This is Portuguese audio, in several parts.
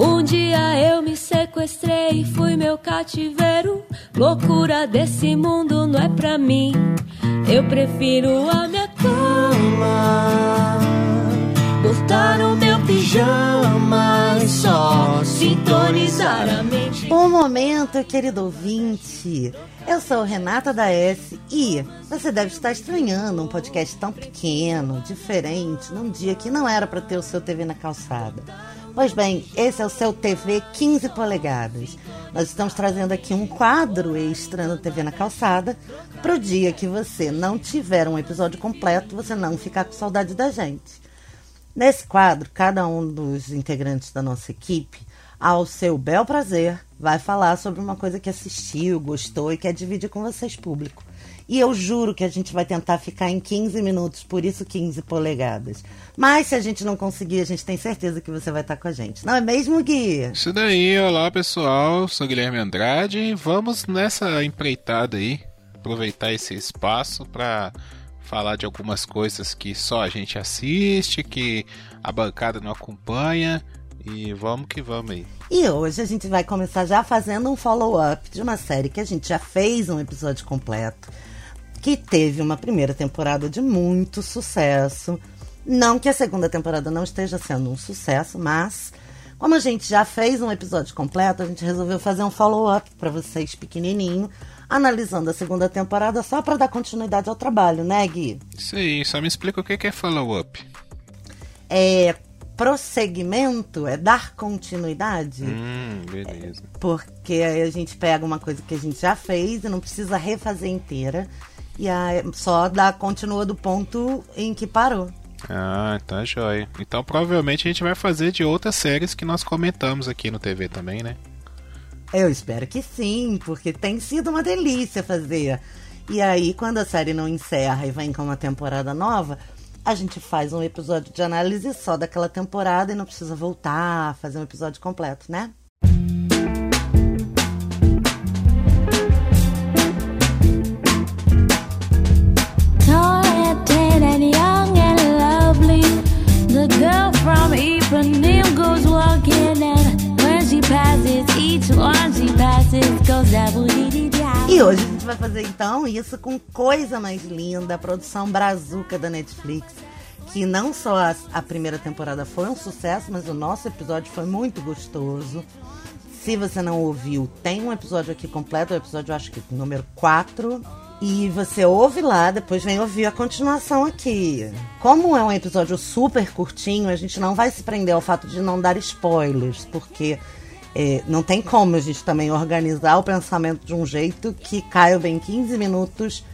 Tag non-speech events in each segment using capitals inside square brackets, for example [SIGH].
Um dia eu me sequestrei, fui meu cativeiro. Loucura desse mundo não é pra mim. Eu prefiro a minha cama. Botar o meu pijama e só sintonizar a mente. Bom momento, querido ouvinte. Eu sou Renata da S e você deve estar estranhando um podcast tão pequeno, diferente, num dia que não era para ter o seu TV na calçada. Pois bem, esse é o seu TV 15 polegadas. Nós estamos trazendo aqui um quadro extra no TV na calçada para o dia que você não tiver um episódio completo, você não ficar com saudade da gente. Nesse quadro, cada um dos integrantes da nossa equipe, ao seu bel prazer, vai falar sobre uma coisa que assistiu, gostou e quer dividir com vocês, público. E eu juro que a gente vai tentar ficar em 15 minutos, por isso 15 polegadas. Mas se a gente não conseguir, a gente tem certeza que você vai estar com a gente. Não é mesmo, Gui? Isso daí, olá pessoal, sou Guilherme Andrade e vamos nessa empreitada aí, aproveitar esse espaço para falar de algumas coisas que só a gente assiste, que a bancada não acompanha e vamos que vamos aí. E hoje a gente vai começar já fazendo um follow-up de uma série que a gente já fez um episódio completo, que teve uma primeira temporada de muito sucesso. Não que a segunda temporada não esteja sendo um sucesso, mas como a gente já fez um episódio completo, a gente resolveu fazer um follow-up para vocês pequenininho, analisando a segunda temporada só para dar continuidade ao trabalho, né, Gui? Isso aí, só me explica o que é follow-up. É prosseguimento, é dar continuidade. Hum, beleza. Porque aí a gente pega uma coisa que a gente já fez e não precisa refazer inteira. E aí só dá continua do ponto em que parou. Ah, tá joia. Então provavelmente a gente vai fazer de outras séries que nós comentamos aqui no TV também, né? Eu espero que sim, porque tem sido uma delícia fazer. E aí, quando a série não encerra e vem com uma temporada nova, a gente faz um episódio de análise só daquela temporada e não precisa voltar, fazer um episódio completo, né? E hoje a gente vai fazer então isso com coisa mais linda, a produção brazuca da Netflix. Que não só a, a primeira temporada foi um sucesso, mas o nosso episódio foi muito gostoso. Se você não ouviu, tem um episódio aqui completo, o episódio acho que número 4. E você ouve lá, depois vem ouvir a continuação aqui. Como é um episódio super curtinho, a gente não vai se prender ao fato de não dar spoilers, porque é, não tem como a gente também organizar o pensamento de um jeito que caia bem 15 minutos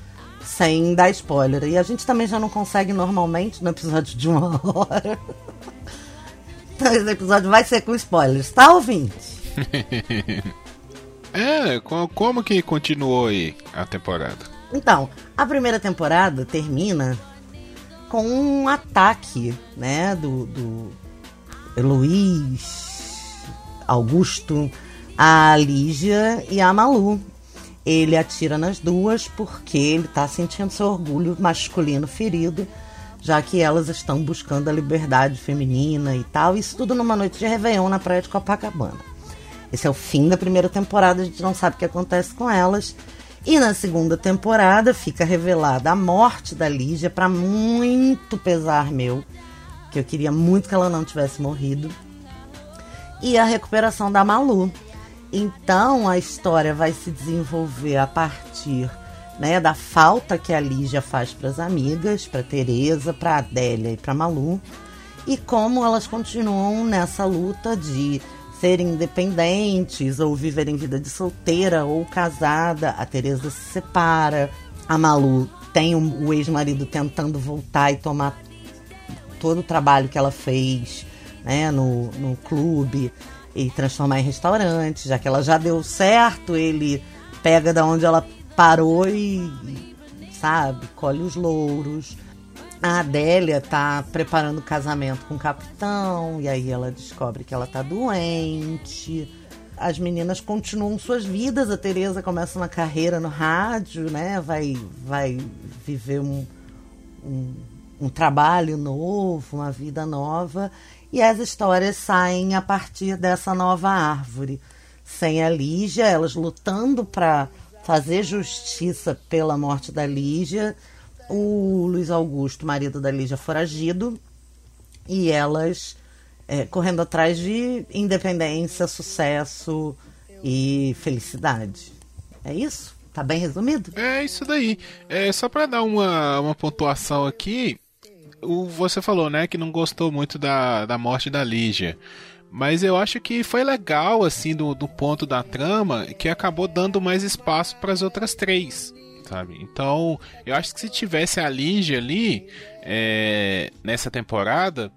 sem dar spoiler. E a gente também já não consegue normalmente no episódio de uma [LAUGHS] hora. Então esse episódio vai ser com spoilers, tá, ouvinte? [LAUGHS] É, co- como que continuou aí a temporada? Então, a primeira temporada termina com um ataque, né, do, do Luiz Augusto, a Lígia e a Malu. Ele atira nas duas porque ele tá sentindo seu orgulho masculino ferido, já que elas estão buscando a liberdade feminina e tal. Isso tudo numa noite de Réveillon na praia de Copacabana. Esse é o fim da primeira temporada, a gente não sabe o que acontece com elas. E na segunda temporada fica revelada a morte da Lígia, para muito pesar meu, que eu queria muito que ela não tivesse morrido, e a recuperação da Malu. Então a história vai se desenvolver a partir né, da falta que a Lígia faz para as amigas, para Teresa, para Adélia e para Malu, e como elas continuam nessa luta de serem independentes ou viverem vida de solteira ou casada. A Teresa se separa, a Malu tem o ex-marido tentando voltar e tomar todo o trabalho que ela fez né, no, no clube e transformar em restaurante, já que ela já deu certo, ele pega da onde ela parou e, sabe, colhe os louros. A Adélia tá preparando o casamento com o capitão, e aí ela descobre que ela tá doente. As meninas continuam suas vidas, a Tereza começa uma carreira no rádio, né? Vai, vai viver um, um, um trabalho novo, uma vida nova. E as histórias saem a partir dessa nova árvore. Sem a Lígia, elas lutando para fazer justiça pela morte da Lígia, o Luiz Augusto, marido da Lígia, foragido, e elas é, correndo atrás de independência, sucesso e felicidade. É isso? Tá bem resumido? É isso daí. É, só para dar uma, uma pontuação aqui, o, você falou, né, que não gostou muito da, da morte da Lígia. Mas eu acho que foi legal, assim, do, do ponto da trama, que acabou dando mais espaço para as outras três, sabe? Então, eu acho que se tivesse a Lígia ali, é, nessa temporada,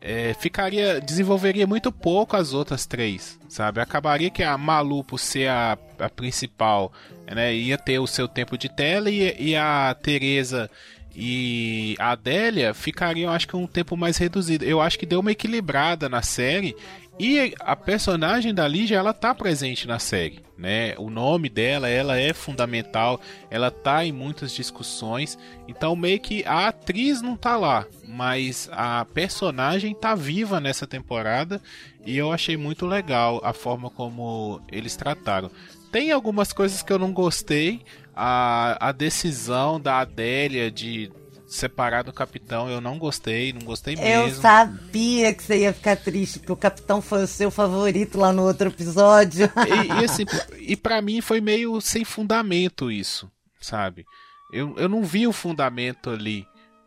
é, ficaria desenvolveria muito pouco as outras três, sabe? Acabaria que a Malu, por ser a, a principal, né, ia ter o seu tempo de tela e, e a Teresa e a Adélia ficariam, acho que, um tempo mais reduzido. Eu acho que deu uma equilibrada na série e a personagem da Lígia, ela tá presente na série, né? O nome dela, ela é fundamental, ela tá em muitas discussões. Então meio que a atriz não tá lá, mas a personagem tá viva nessa temporada e eu achei muito legal a forma como eles trataram. Tem algumas coisas que eu não gostei, a, a decisão da Adélia de separar do capitão, eu não gostei, não gostei mesmo. Eu sabia que você ia ficar triste, porque o capitão foi o seu favorito lá no outro episódio. E, e assim, e para mim foi meio sem fundamento isso, sabe? Eu, eu não vi o fundamento ali.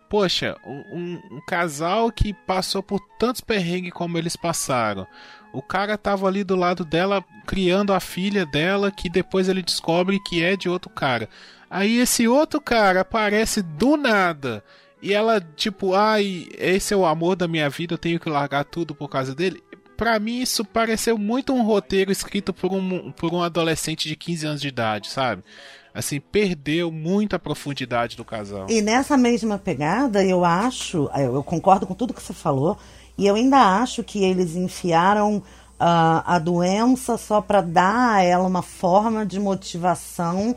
Poxa, um, um, um casal que passou por tantos perrengues como eles passaram. O cara tava ali do lado dela criando a filha dela, que depois ele descobre que é de outro cara. Aí esse outro cara aparece do nada. E ela, tipo, ai, esse é o amor da minha vida, eu tenho que largar tudo por causa dele. Pra mim, isso pareceu muito um roteiro escrito por um, por um adolescente de 15 anos de idade, sabe? Assim, perdeu muito a profundidade do casal. E nessa mesma pegada, eu acho, eu concordo com tudo que você falou, e eu ainda acho que eles enfiaram uh, a doença só para dar a ela uma forma de motivação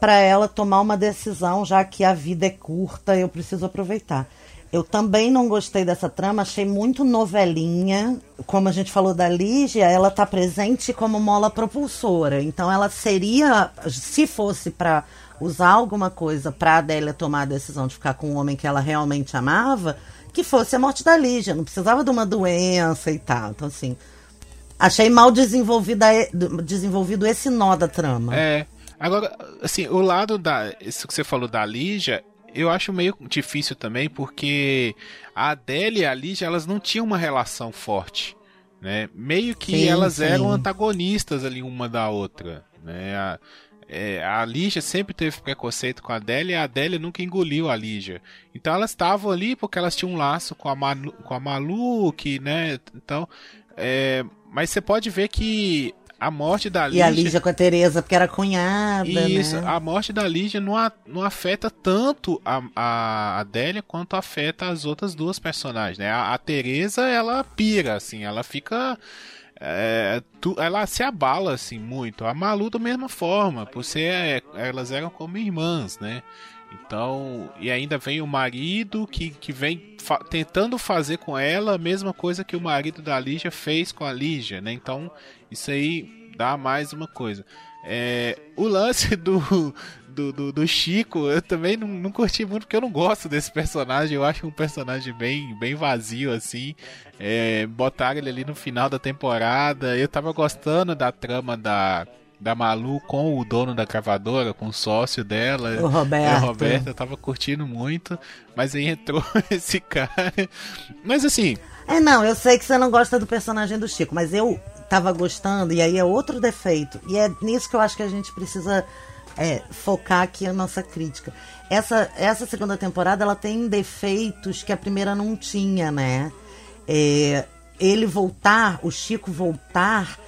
para ela tomar uma decisão, já que a vida é curta, eu preciso aproveitar. Eu também não gostei dessa trama, achei muito novelinha. Como a gente falou da Lígia, ela está presente como mola propulsora. Então ela seria, se fosse para usar alguma coisa para Adélia tomar a decisão de ficar com um homem que ela realmente amava, que fosse a morte da Lígia. Não precisava de uma doença e tal. Então, assim, achei mal desenvolvido esse nó da trama. É, Agora, assim, o lado da. Isso que você falou da Lígia, eu acho meio difícil também, porque a Adélia e a Lígia, elas não tinham uma relação forte. Né? Meio que sim, elas sim. eram antagonistas ali uma da outra. Né? A, é, a Lígia sempre teve preconceito com a Adélia e a Adélia nunca engoliu a Lígia. Então elas estavam ali porque elas tinham um laço com a, Manu, com a Malu, que, né? Então. É, mas você pode ver que a morte da Lígia. E a Lígia com a Tereza, porque era cunhada. Isso, né? a morte da Lígia não, a, não afeta tanto a, a Adélia quanto afeta as outras duas personagens, né? A, a Tereza, ela pira, assim, ela fica. É, tu, ela se abala assim muito. A Malu da mesma forma, por ser é, elas eram como irmãs, né? Então, e ainda vem o marido que, que vem fa tentando fazer com ela a mesma coisa que o marido da Lígia fez com a Lígia, né? Então, isso aí dá mais uma coisa. É, o lance do, do, do, do, Chico, eu também não, não curti muito porque eu não gosto desse personagem. Eu acho um personagem bem, bem vazio, assim. É, botaram ele ali no final da temporada. Eu tava gostando da trama da, da Malu com o dono da cavadora, com o sócio dela. O Roberto. É, o Roberto, eu tava curtindo muito. Mas aí entrou [LAUGHS] esse cara. Mas assim. É, não, eu sei que você não gosta do personagem do Chico, mas eu tava gostando, e aí é outro defeito. E é nisso que eu acho que a gente precisa é, focar aqui a nossa crítica. Essa, essa segunda temporada ela tem defeitos que a primeira não tinha, né? É, ele voltar, o Chico voltar,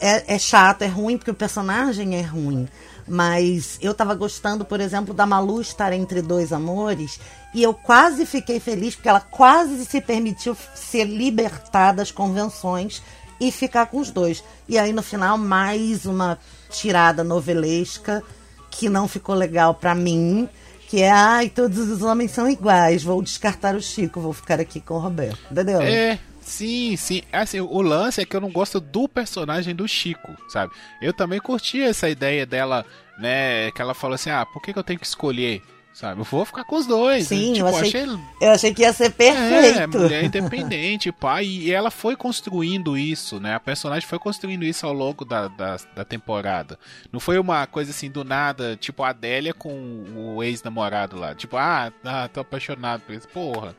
é, é chato, é ruim, porque o personagem é ruim. Mas eu tava gostando, por exemplo, da Malu estar entre dois amores. E eu quase fiquei feliz porque ela quase se permitiu ser libertada das convenções e ficar com os dois. E aí no final, mais uma tirada novelesca que não ficou legal para mim. Que é, ai, todos os homens são iguais, vou descartar o Chico, vou ficar aqui com o Roberto. Entendeu? É, Sim, sim. Assim, o lance é que eu não gosto do personagem do Chico, sabe? Eu também curti essa ideia dela, né? Que ela falou assim: ah, por que, que eu tenho que escolher? Sabe? Eu vou ficar com os dois. Sim, tipo, eu, achei, achei, eu achei que ia ser perfeito. É, mulher independente, pai. E ela foi construindo isso, né? A personagem foi construindo isso ao longo da, da, da temporada. Não foi uma coisa assim do nada, tipo a Adélia com o ex-namorado lá. Tipo, ah, ah, tô apaixonado por isso. Porra.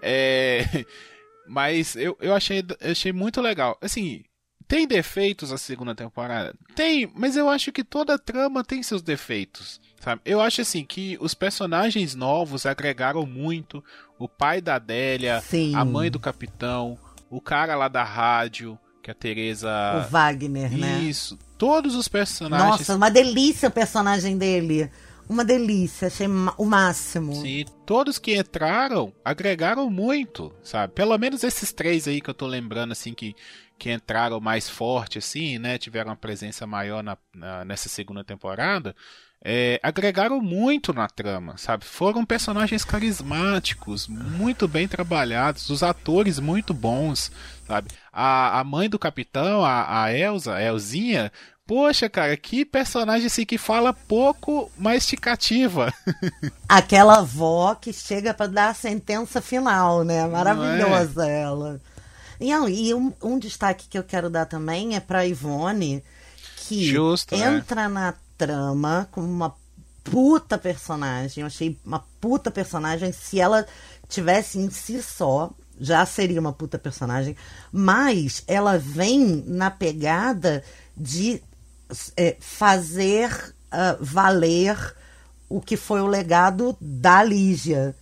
É. [LAUGHS] Mas eu, eu achei, achei muito legal. Assim, tem defeitos a segunda temporada? Tem, mas eu acho que toda trama tem seus defeitos. Sabe? Eu acho assim que os personagens novos agregaram muito. O pai da Adélia, Sim. a mãe do capitão, o cara lá da rádio, que é a Teresa. O Wagner, Isso. né? Isso. Todos os personagens. Nossa, uma delícia o personagem dele uma delícia, achei o máximo. Sim, todos que entraram agregaram muito, sabe? Pelo menos esses três aí que eu tô lembrando, assim, que, que entraram mais forte, assim, né? Tiveram uma presença maior na, na nessa segunda temporada. É, agregaram muito na trama, sabe? Foram personagens carismáticos, muito bem trabalhados, os atores muito bons, sabe? A, a mãe do capitão, a, a Elsa, a Elzinha, Poxa, cara, que personagem assim que fala pouco, mas te cativa. [LAUGHS] Aquela avó que chega para dar a sentença final, né? Maravilhosa é? ela. E, e um, um, destaque que eu quero dar também é para Ivone, que Justo, né? entra é. na trama como uma puta personagem. Eu achei uma puta personagem. Se ela tivesse em si só, já seria uma puta personagem. Mas ela vem na pegada de é, fazer uh, valer o que foi o legado da Lígia.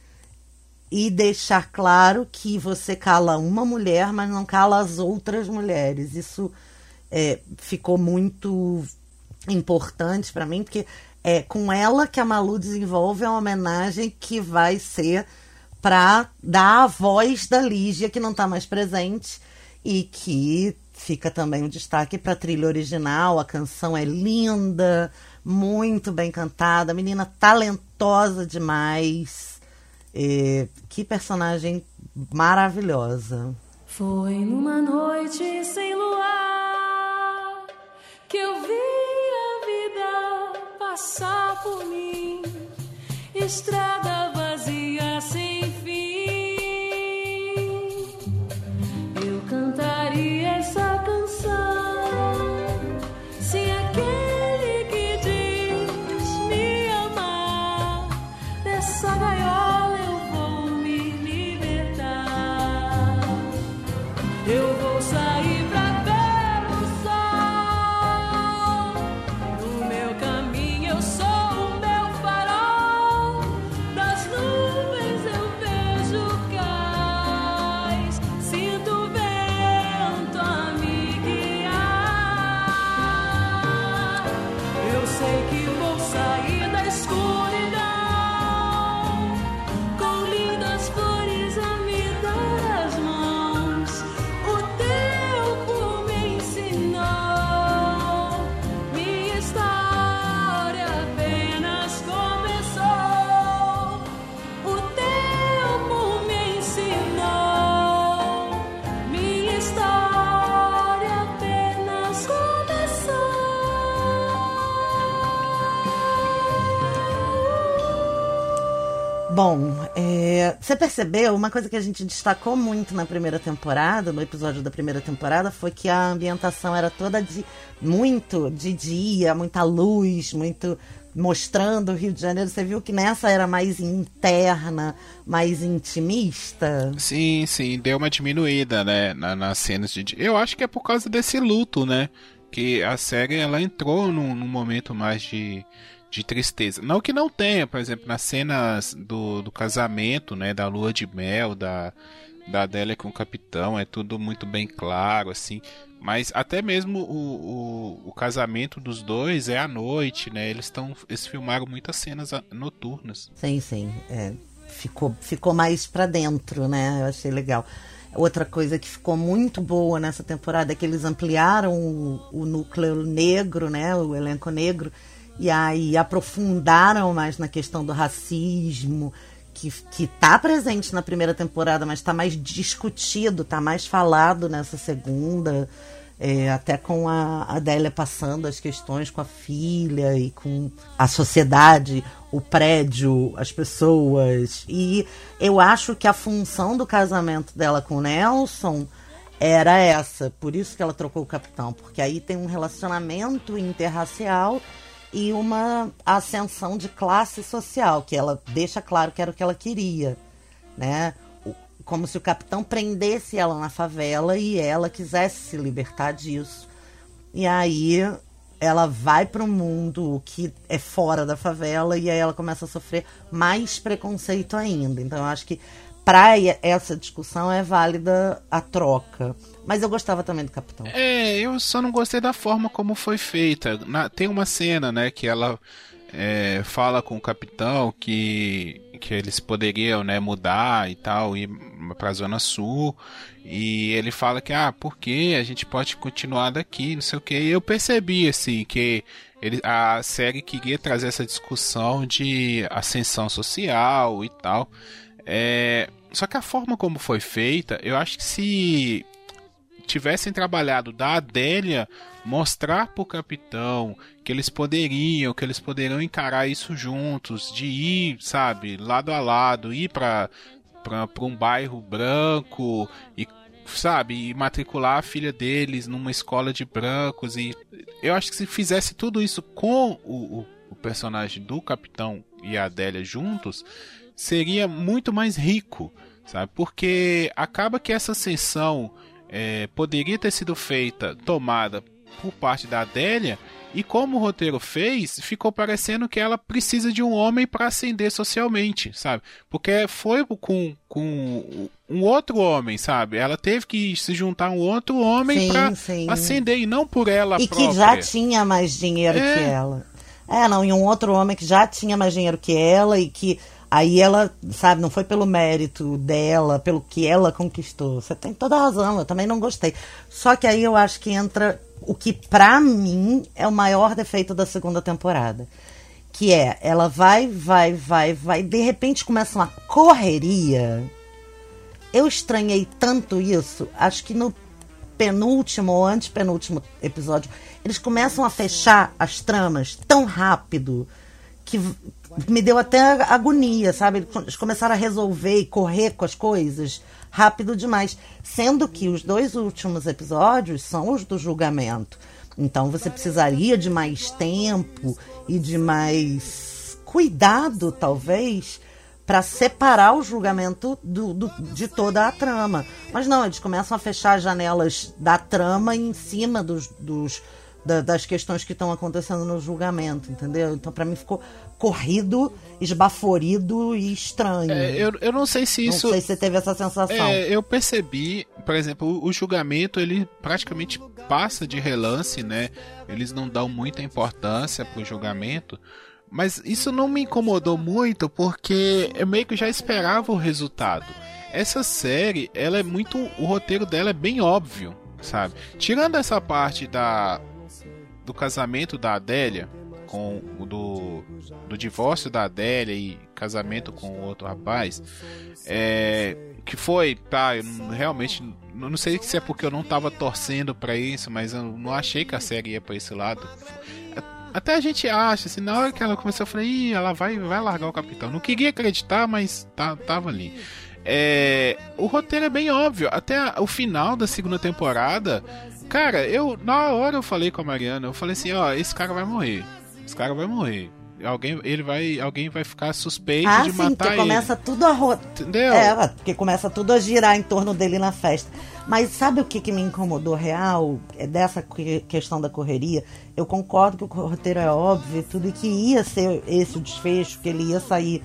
E deixar claro que você cala uma mulher, mas não cala as outras mulheres. Isso é, ficou muito importante para mim, porque é com ela que a Malu desenvolve a homenagem que vai ser para dar a voz da Lígia, que não está mais presente e que Fica também um destaque para a trilha original. A canção é linda, muito bem cantada, menina talentosa demais. E, que personagem maravilhosa. Foi numa noite sem luar que eu vi a vida passar por mim, estrada vazia você percebeu uma coisa que a gente destacou muito na primeira temporada, no episódio da primeira temporada, foi que a ambientação era toda de muito de dia, muita luz, muito mostrando o Rio de Janeiro. Você viu que nessa era mais interna, mais intimista? Sim, sim, deu uma diminuída, né, na, nas cenas de dia. Eu acho que é por causa desse luto, né? Que a série ela entrou num, num momento mais de de tristeza. Não que não tenha, por exemplo, nas cenas do, do casamento, né, da lua de mel, da, da Adélia com o capitão, é tudo muito bem claro, assim. Mas até mesmo o, o, o casamento dos dois é à noite, né? Eles estão. Eles filmaram muitas cenas noturnas. Sim, sim. É, ficou, ficou mais pra dentro, né? Eu achei legal. Outra coisa que ficou muito boa nessa temporada é que eles ampliaram o, o núcleo negro, né? O elenco negro e aí aprofundaram mais na questão do racismo, que, que tá presente na primeira temporada, mas está mais discutido, está mais falado nessa segunda. É, até com a Adélia passando as questões com a filha e com a sociedade, o prédio, as pessoas. E eu acho que a função do casamento dela com o Nelson era essa. Por isso que ela trocou o capitão. Porque aí tem um relacionamento interracial e uma ascensão de classe social, que ela deixa claro que era o que ela queria, né? Como se o capitão prendesse ela na favela e ela quisesse se libertar disso. E aí ela vai para o mundo que é fora da favela e aí ela começa a sofrer mais preconceito ainda. Então eu acho que para essa discussão é válida a troca. Mas eu gostava também do Capitão. É, eu só não gostei da forma como foi feita. Na, tem uma cena, né, que ela é, fala com o Capitão que, que eles poderiam, né, mudar e tal, ir pra Zona Sul. E ele fala que, ah, porque a gente pode continuar daqui, não sei o que. E eu percebi, assim, que ele, a série queria trazer essa discussão de ascensão social e tal. É, só que a forma como foi feita, eu acho que se tivessem trabalhado da Adélia mostrar pro capitão que eles poderiam, que eles poderiam encarar isso juntos, de ir, sabe, lado a lado, ir para para um bairro branco e sabe, e matricular a filha deles numa escola de brancos e eu acho que se fizesse tudo isso com o, o, o personagem do capitão e a Adélia juntos, seria muito mais rico, sabe? Porque acaba que essa ascensão é, poderia ter sido feita, tomada por parte da Adélia, e como o roteiro fez, ficou parecendo que ela precisa de um homem para ascender socialmente, sabe? Porque foi com, com um outro homem, sabe? Ela teve que se juntar a um outro homem para ascender, e não por ela e própria. E que já tinha mais dinheiro é. que ela. É, não, e um outro homem que já tinha mais dinheiro que ela e que Aí ela, sabe, não foi pelo mérito dela, pelo que ela conquistou. Você tem toda a razão, eu também não gostei. Só que aí eu acho que entra o que, pra mim, é o maior defeito da segunda temporada. Que é, ela vai, vai, vai, vai, de repente começa uma correria. Eu estranhei tanto isso, acho que no penúltimo ou antepenúltimo episódio, eles começam a fechar as tramas tão rápido que me deu até agonia, sabe? Eles começaram a resolver e correr com as coisas rápido demais. Sendo que os dois últimos episódios são os do julgamento. Então você precisaria de mais tempo e de mais cuidado, talvez, para separar o julgamento do, do, de toda a trama. Mas não, eles começam a fechar as janelas da trama em cima dos, dos da, das questões que estão acontecendo no julgamento, entendeu? Então, para mim, ficou corrido, esbaforido e estranho. É, eu, eu não sei se isso. Não sei se você teve essa sensação. É, eu percebi, por exemplo, o, o julgamento ele praticamente passa de relance, né? Eles não dão muita importância pro julgamento. Mas isso não me incomodou muito porque eu meio que já esperava o resultado. Essa série, ela é muito. O roteiro dela é bem óbvio, sabe? Tirando essa parte da do casamento da Adélia, com o do, do divórcio da Adélia e casamento com o outro rapaz, é, que foi, tá, eu realmente não sei se é porque eu não tava torcendo para isso, mas eu não achei que a série ia para esse lado. Até a gente acha, assim, na hora que ela começou, eu falei, Ih, ela vai, vai largar o capitão. Não queria acreditar, mas tá, tava ali. É, o roteiro é bem óbvio. Até a, o final da segunda temporada, Cara, eu na hora eu falei com a Mariana, eu falei assim, ó, esse cara vai morrer. Esse cara vai morrer. Alguém, ele vai, alguém vai ficar suspeito ah, de sim, matar ele. começa tudo a ro... Entendeu? É, porque começa tudo a girar em torno dele na festa. Mas sabe o que, que me incomodou real? É dessa questão da correria. Eu concordo que o roteiro é óbvio e tudo, e que ia ser esse o desfecho, que ele ia sair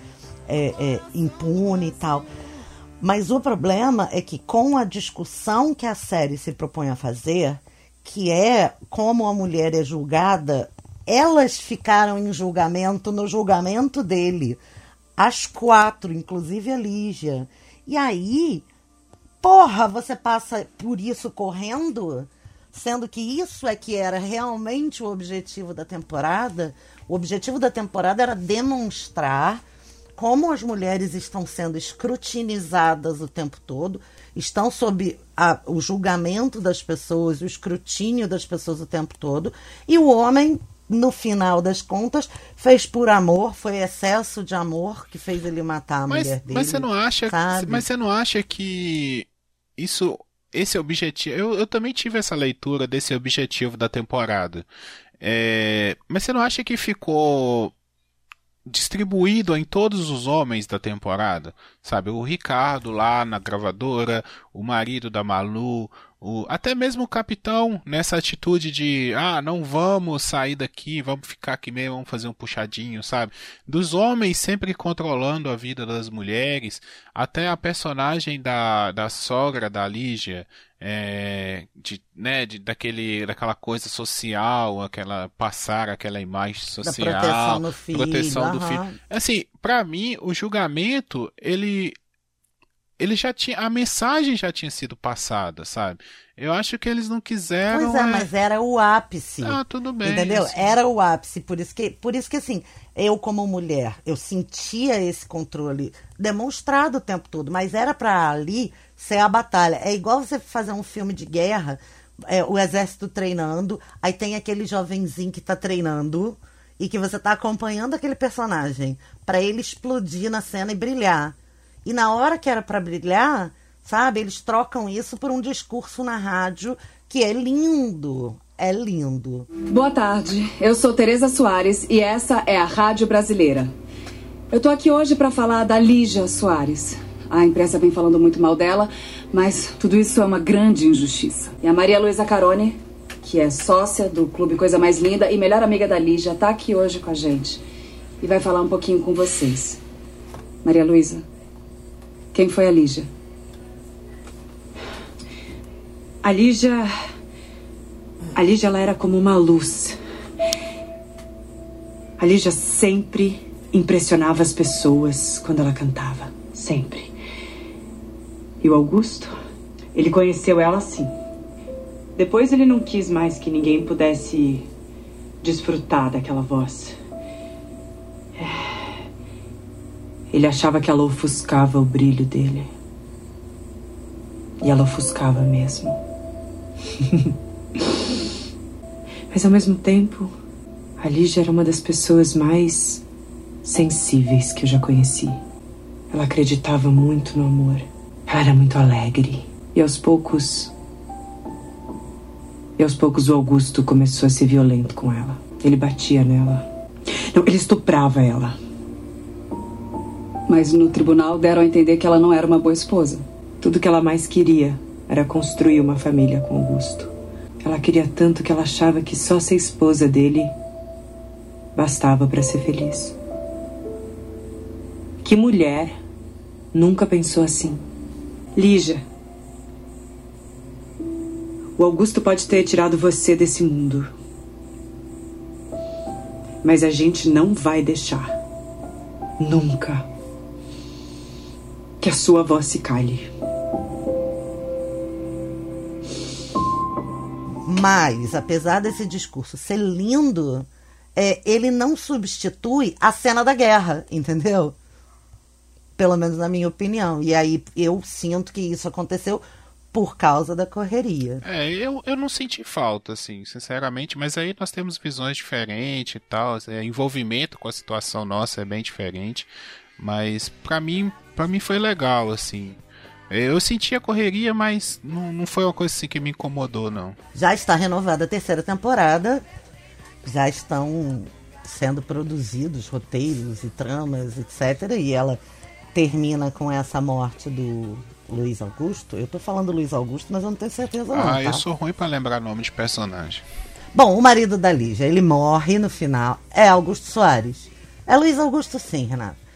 é, é, impune e tal. Mas o problema é que com a discussão que a série se propõe a fazer, que é como a mulher é julgada, elas ficaram em julgamento no julgamento dele. As quatro, inclusive a Lígia. E aí, porra, você passa por isso correndo? Sendo que isso é que era realmente o objetivo da temporada. O objetivo da temporada era demonstrar como as mulheres estão sendo escrutinizadas o tempo todo, estão sob a, o julgamento das pessoas, o escrutínio das pessoas o tempo todo, e o homem no final das contas, fez por amor, foi excesso de amor que fez ele matar a mas, mulher dele. Mas você não acha, sabe? mas você não acha que isso esse objetivo, eu, eu também tive essa leitura desse objetivo da temporada. É, mas você não acha que ficou distribuído em todos os homens da temporada? Sabe, o Ricardo lá na gravadora, o marido da Malu, o, até mesmo o capitão nessa atitude de ah, não vamos sair daqui, vamos ficar aqui mesmo, vamos fazer um puxadinho, sabe? Dos homens sempre controlando a vida das mulheres, até a personagem da, da sogra da Lígia, é, de, né, de, daquele, daquela coisa social, aquela passar aquela imagem social, da proteção, no filho, proteção do filho. Assim, para mim, o julgamento ele ele já tinha a mensagem já tinha sido passada, sabe? Eu acho que eles não quiseram. Pois é, é... mas era o ápice. Ah, tudo bem. Entendeu? Assim. Era o ápice, por isso que, por isso que assim, eu como mulher, eu sentia esse controle demonstrado o tempo todo, mas era para ali ser a batalha. É igual você fazer um filme de guerra, é, o exército treinando, aí tem aquele jovenzinho que tá treinando e que você tá acompanhando aquele personagem para ele explodir na cena e brilhar. E na hora que era para brilhar, sabe, eles trocam isso por um discurso na rádio que é lindo. É lindo. Boa tarde. Eu sou Tereza Soares e essa é a Rádio Brasileira. Eu tô aqui hoje para falar da Lígia Soares. A imprensa vem falando muito mal dela, mas tudo isso é uma grande injustiça. E a Maria Luísa Carone, que é sócia do Clube Coisa Mais Linda e melhor amiga da Lígia, tá aqui hoje com a gente e vai falar um pouquinho com vocês. Maria Luísa, quem foi a Lígia? A Lígia. A Lígia, ela era como uma luz. A Lígia sempre impressionava as pessoas quando ela cantava. Sempre. E o Augusto? Ele conheceu ela assim. Depois ele não quis mais que ninguém pudesse desfrutar daquela voz. Ele achava que ela ofuscava o brilho dele. E ela ofuscava mesmo. [LAUGHS] Mas ao mesmo tempo, a Lígia era uma das pessoas mais sensíveis que eu já conheci. Ela acreditava muito no amor. Ela era muito alegre. E aos poucos. E aos poucos o Augusto começou a ser violento com ela. Ele batia nela. Não, ele estuprava ela. Mas no tribunal deram a entender que ela não era uma boa esposa. Tudo que ela mais queria era construir uma família com Augusto. Ela queria tanto que ela achava que só ser esposa dele bastava para ser feliz. Que mulher nunca pensou assim? Lígia, o Augusto pode ter tirado você desse mundo. Mas a gente não vai deixar. Nunca que a sua voz se cale. Mas, apesar desse discurso ser lindo, é, ele não substitui a cena da guerra, entendeu? Pelo menos na minha opinião. E aí eu sinto que isso aconteceu por causa da correria. É, eu, eu não senti falta, assim, sinceramente, mas aí nós temos visões diferentes e tal, é, envolvimento com a situação nossa é bem diferente, mas para mim para mim foi legal, assim. Eu senti a correria, mas não, não foi uma coisa assim que me incomodou, não. Já está renovada a terceira temporada. Já estão sendo produzidos roteiros e tramas, etc. E ela termina com essa morte do Luiz Augusto. Eu tô falando Luiz Augusto, mas eu não tenho certeza não. Ah, tá? eu sou ruim para lembrar nome de personagem. Bom, o marido da Lígia, ele morre no final. É Augusto Soares. É Luiz Augusto sim, Renato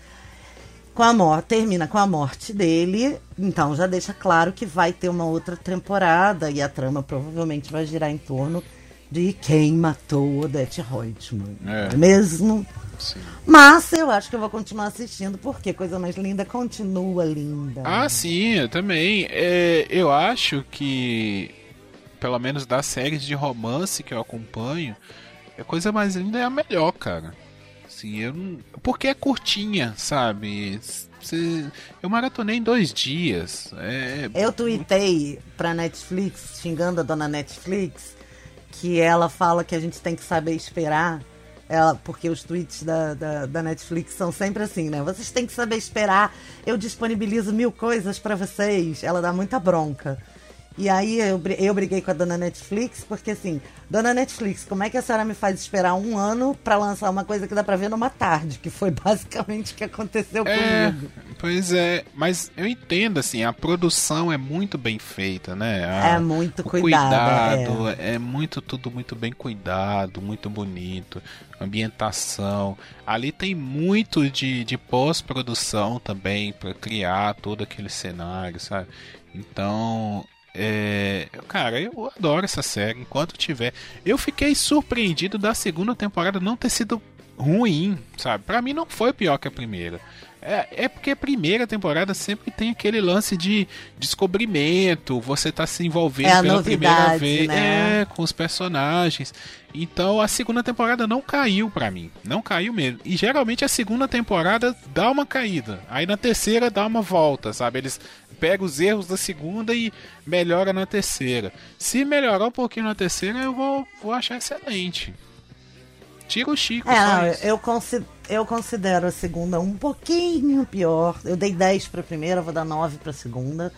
com a morte, termina com a morte dele, então já deixa claro que vai ter uma outra temporada e a trama provavelmente vai girar em torno de quem matou Odette Reutemann. É. é mesmo? Sim. Mas eu acho que eu vou continuar assistindo porque coisa mais linda continua linda. Ah, sim, eu também. É, eu acho que, pelo menos das séries de romance que eu acompanho, a coisa mais linda é a melhor, cara Assim, eu não... Porque é curtinha, sabe? Eu maratonei em dois dias. É... Eu tuitei pra Netflix, xingando a dona Netflix, que ela fala que a gente tem que saber esperar. Ela, porque os tweets da, da, da, Netflix são sempre assim, né? Vocês têm que saber esperar. Eu disponibilizo mil coisas para vocês. Ela dá muita bronca. E aí eu, eu briguei com a dona Netflix, porque assim, dona Netflix, como é que a senhora me faz esperar um ano para lançar uma coisa que dá pra ver numa tarde? Que foi [LAUGHS] basicamente o que aconteceu é, comigo. Pois é, mas eu entendo, assim, a produção é muito bem feita, né? A, é muito cuidado. cuidado é. é muito, tudo muito bem cuidado, muito bonito. Ambientação. Ali tem muito de, de pós-produção também para criar todo aquele cenário, sabe? Então, é, cara, eu adoro essa série. Enquanto tiver. Eu fiquei surpreendido da segunda temporada não ter sido ruim, sabe? Para mim não foi pior que a primeira. É, é porque a primeira temporada sempre tem aquele lance de descobrimento, você tá se envolvendo é pela primeira vez né? é, com os personagens. Então a segunda temporada não caiu para mim, não caiu mesmo. E geralmente a segunda temporada dá uma caída, aí na terceira dá uma volta, sabe? Eles pegam os erros da segunda e melhora na terceira. Se melhorar um pouquinho na terceira, eu vou, vou achar excelente. Tira o Chico. É, eu, considero, eu considero a segunda um pouquinho pior. Eu dei 10 pra primeira, vou dar 9 pra segunda.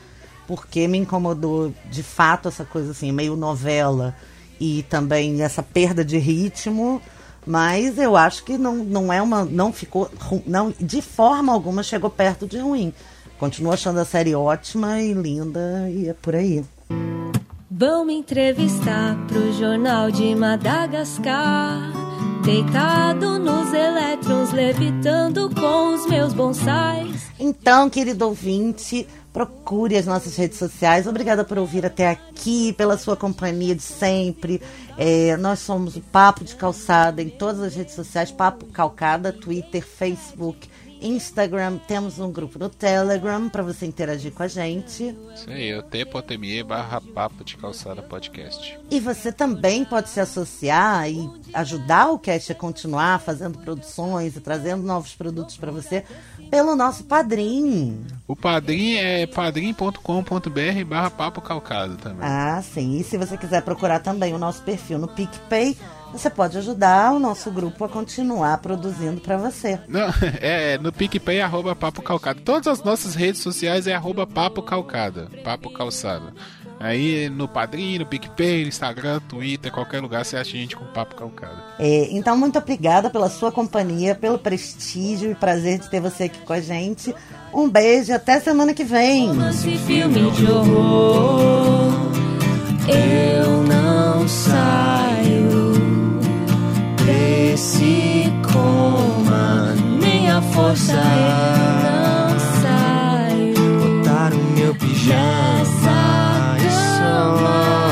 Porque me incomodou de fato essa coisa assim, meio novela. E também essa perda de ritmo. Mas eu acho que não, não é uma. Não ficou. Não, de forma alguma chegou perto de ruim. Continuo achando a série ótima e linda e é por aí. Vão me entrevistar pro jornal de Madagascar. Deitado nos elétrons, levitando com os meus bonsais. Então, querido ouvinte, procure as nossas redes sociais. Obrigada por ouvir até aqui, pela sua companhia de sempre. É, nós somos o Papo de Calçada em todas as redes sociais: Papo Calcada, Twitter, Facebook Instagram, temos um grupo no Telegram para você interagir com a gente. Isso aí, o t.me barra papo de calçada podcast. E você também pode se associar e ajudar o Cast a continuar fazendo produções e trazendo novos produtos para você pelo nosso padrim. O padrim é padrim.com.br barra papo calcado também. Ah, sim. E se você quiser procurar também o nosso perfil no PicPay, você pode ajudar o nosso grupo a continuar produzindo para você. Não, [LAUGHS] é no PicPay, arroba Papo Calcado. Todas as nossas redes sociais é arroba Papo Calcada, Papo Calçado. Aí no Padrinho, no PicPay, no Instagram, Twitter, qualquer lugar você acha a gente com Papo Calcado. É, então, muito obrigada pela sua companhia, pelo prestígio e prazer de ter você aqui com a gente. Um beijo até semana que vem. Filme de horror, eu não saio desse coma, nem a força eu não saio. Botar o meu pijama love.